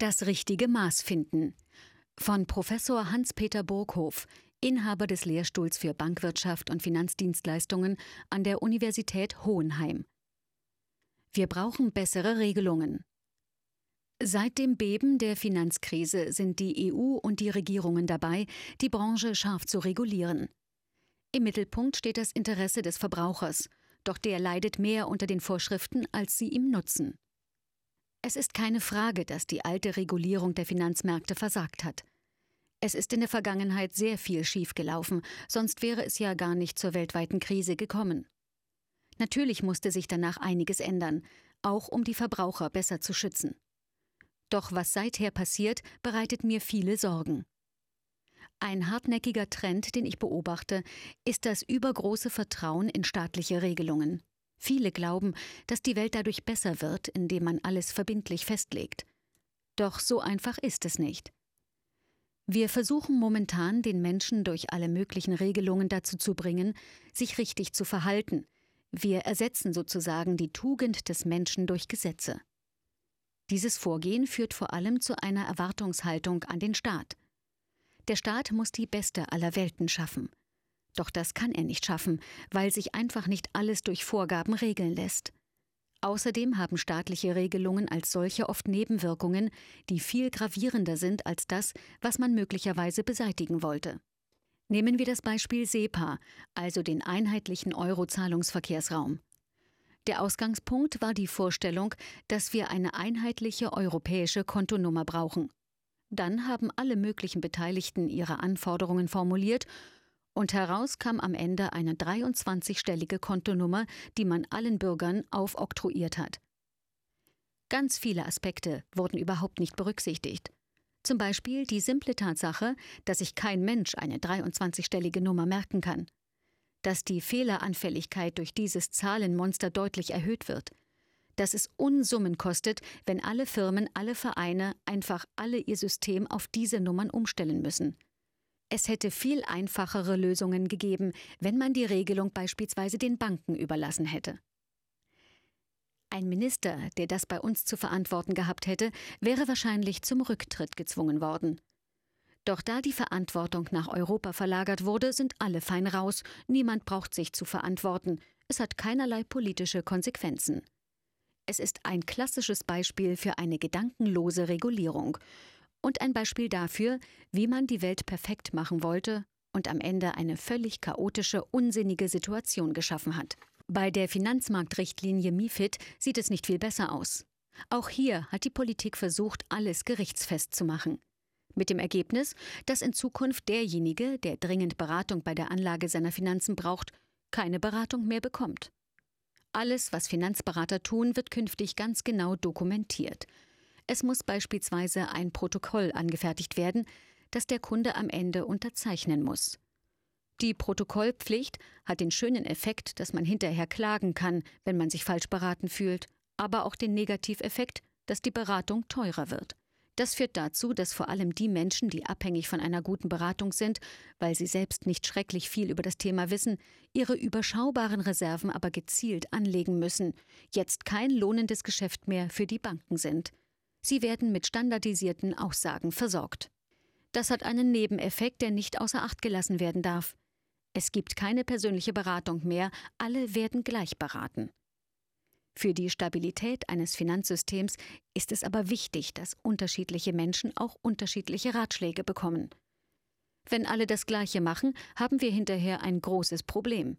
Das richtige Maß finden. Von Professor Hans-Peter Burghof, Inhaber des Lehrstuhls für Bankwirtschaft und Finanzdienstleistungen an der Universität Hohenheim. Wir brauchen bessere Regelungen. Seit dem Beben der Finanzkrise sind die EU und die Regierungen dabei, die Branche scharf zu regulieren. Im Mittelpunkt steht das Interesse des Verbrauchers, doch der leidet mehr unter den Vorschriften, als sie ihm nutzen. Es ist keine Frage, dass die alte Regulierung der Finanzmärkte versagt hat. Es ist in der Vergangenheit sehr viel schiefgelaufen, sonst wäre es ja gar nicht zur weltweiten Krise gekommen. Natürlich musste sich danach einiges ändern, auch um die Verbraucher besser zu schützen. Doch was seither passiert, bereitet mir viele Sorgen. Ein hartnäckiger Trend, den ich beobachte, ist das übergroße Vertrauen in staatliche Regelungen. Viele glauben, dass die Welt dadurch besser wird, indem man alles verbindlich festlegt. Doch so einfach ist es nicht. Wir versuchen momentan, den Menschen durch alle möglichen Regelungen dazu zu bringen, sich richtig zu verhalten. Wir ersetzen sozusagen die Tugend des Menschen durch Gesetze. Dieses Vorgehen führt vor allem zu einer Erwartungshaltung an den Staat. Der Staat muss die beste aller Welten schaffen. Doch das kann er nicht schaffen, weil sich einfach nicht alles durch Vorgaben regeln lässt. Außerdem haben staatliche Regelungen als solche oft Nebenwirkungen, die viel gravierender sind als das, was man möglicherweise beseitigen wollte. Nehmen wir das Beispiel SEPA, also den einheitlichen Euro-Zahlungsverkehrsraum. Der Ausgangspunkt war die Vorstellung, dass wir eine einheitliche europäische Kontonummer brauchen. Dann haben alle möglichen Beteiligten ihre Anforderungen formuliert und heraus kam am Ende eine 23-stellige Kontonummer, die man allen Bürgern aufoktroyiert hat. Ganz viele Aspekte wurden überhaupt nicht berücksichtigt. Zum Beispiel die simple Tatsache, dass sich kein Mensch eine 23-stellige Nummer merken kann dass die Fehleranfälligkeit durch dieses Zahlenmonster deutlich erhöht wird, dass es Unsummen kostet, wenn alle Firmen, alle Vereine einfach alle ihr System auf diese Nummern umstellen müssen. Es hätte viel einfachere Lösungen gegeben, wenn man die Regelung beispielsweise den Banken überlassen hätte. Ein Minister, der das bei uns zu verantworten gehabt hätte, wäre wahrscheinlich zum Rücktritt gezwungen worden. Doch da die Verantwortung nach Europa verlagert wurde, sind alle fein raus, niemand braucht sich zu verantworten, es hat keinerlei politische Konsequenzen. Es ist ein klassisches Beispiel für eine gedankenlose Regulierung und ein Beispiel dafür, wie man die Welt perfekt machen wollte und am Ende eine völlig chaotische, unsinnige Situation geschaffen hat. Bei der Finanzmarktrichtlinie MIFID sieht es nicht viel besser aus. Auch hier hat die Politik versucht, alles gerichtsfest zu machen. Mit dem Ergebnis, dass in Zukunft derjenige, der dringend Beratung bei der Anlage seiner Finanzen braucht, keine Beratung mehr bekommt. Alles, was Finanzberater tun, wird künftig ganz genau dokumentiert. Es muss beispielsweise ein Protokoll angefertigt werden, das der Kunde am Ende unterzeichnen muss. Die Protokollpflicht hat den schönen Effekt, dass man hinterher klagen kann, wenn man sich falsch beraten fühlt, aber auch den Negativeffekt, dass die Beratung teurer wird. Das führt dazu, dass vor allem die Menschen, die abhängig von einer guten Beratung sind, weil sie selbst nicht schrecklich viel über das Thema wissen, ihre überschaubaren Reserven aber gezielt anlegen müssen, jetzt kein lohnendes Geschäft mehr für die Banken sind. Sie werden mit standardisierten Aussagen versorgt. Das hat einen Nebeneffekt, der nicht außer Acht gelassen werden darf. Es gibt keine persönliche Beratung mehr, alle werden gleich beraten. Für die Stabilität eines Finanzsystems ist es aber wichtig, dass unterschiedliche Menschen auch unterschiedliche Ratschläge bekommen. Wenn alle das Gleiche machen, haben wir hinterher ein großes Problem,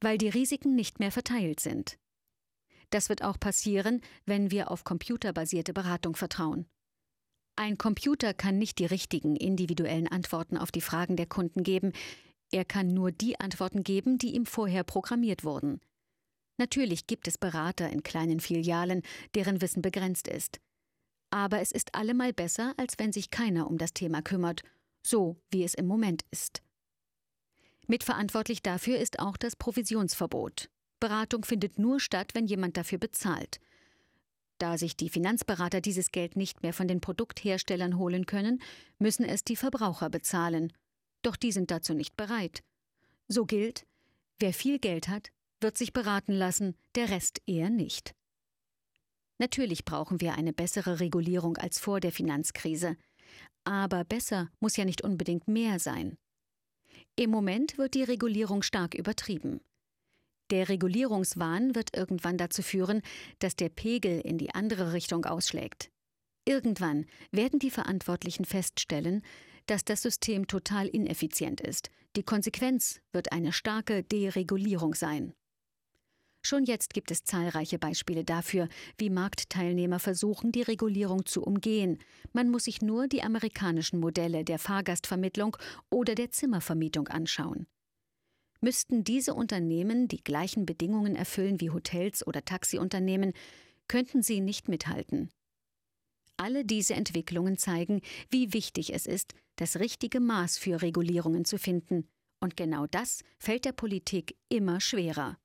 weil die Risiken nicht mehr verteilt sind. Das wird auch passieren, wenn wir auf computerbasierte Beratung vertrauen. Ein Computer kann nicht die richtigen individuellen Antworten auf die Fragen der Kunden geben, er kann nur die Antworten geben, die ihm vorher programmiert wurden. Natürlich gibt es Berater in kleinen Filialen, deren Wissen begrenzt ist. Aber es ist allemal besser, als wenn sich keiner um das Thema kümmert, so wie es im Moment ist. Mitverantwortlich dafür ist auch das Provisionsverbot. Beratung findet nur statt, wenn jemand dafür bezahlt. Da sich die Finanzberater dieses Geld nicht mehr von den Produktherstellern holen können, müssen es die Verbraucher bezahlen. Doch die sind dazu nicht bereit. So gilt, wer viel Geld hat, wird sich beraten lassen, der Rest eher nicht. Natürlich brauchen wir eine bessere Regulierung als vor der Finanzkrise. Aber besser muss ja nicht unbedingt mehr sein. Im Moment wird die Regulierung stark übertrieben. Der Regulierungswahn wird irgendwann dazu führen, dass der Pegel in die andere Richtung ausschlägt. Irgendwann werden die Verantwortlichen feststellen, dass das System total ineffizient ist. Die Konsequenz wird eine starke Deregulierung sein. Schon jetzt gibt es zahlreiche Beispiele dafür, wie Marktteilnehmer versuchen, die Regulierung zu umgehen. Man muss sich nur die amerikanischen Modelle der Fahrgastvermittlung oder der Zimmervermietung anschauen. Müssten diese Unternehmen die gleichen Bedingungen erfüllen wie Hotels oder Taxiunternehmen, könnten sie nicht mithalten. Alle diese Entwicklungen zeigen, wie wichtig es ist, das richtige Maß für Regulierungen zu finden. Und genau das fällt der Politik immer schwerer.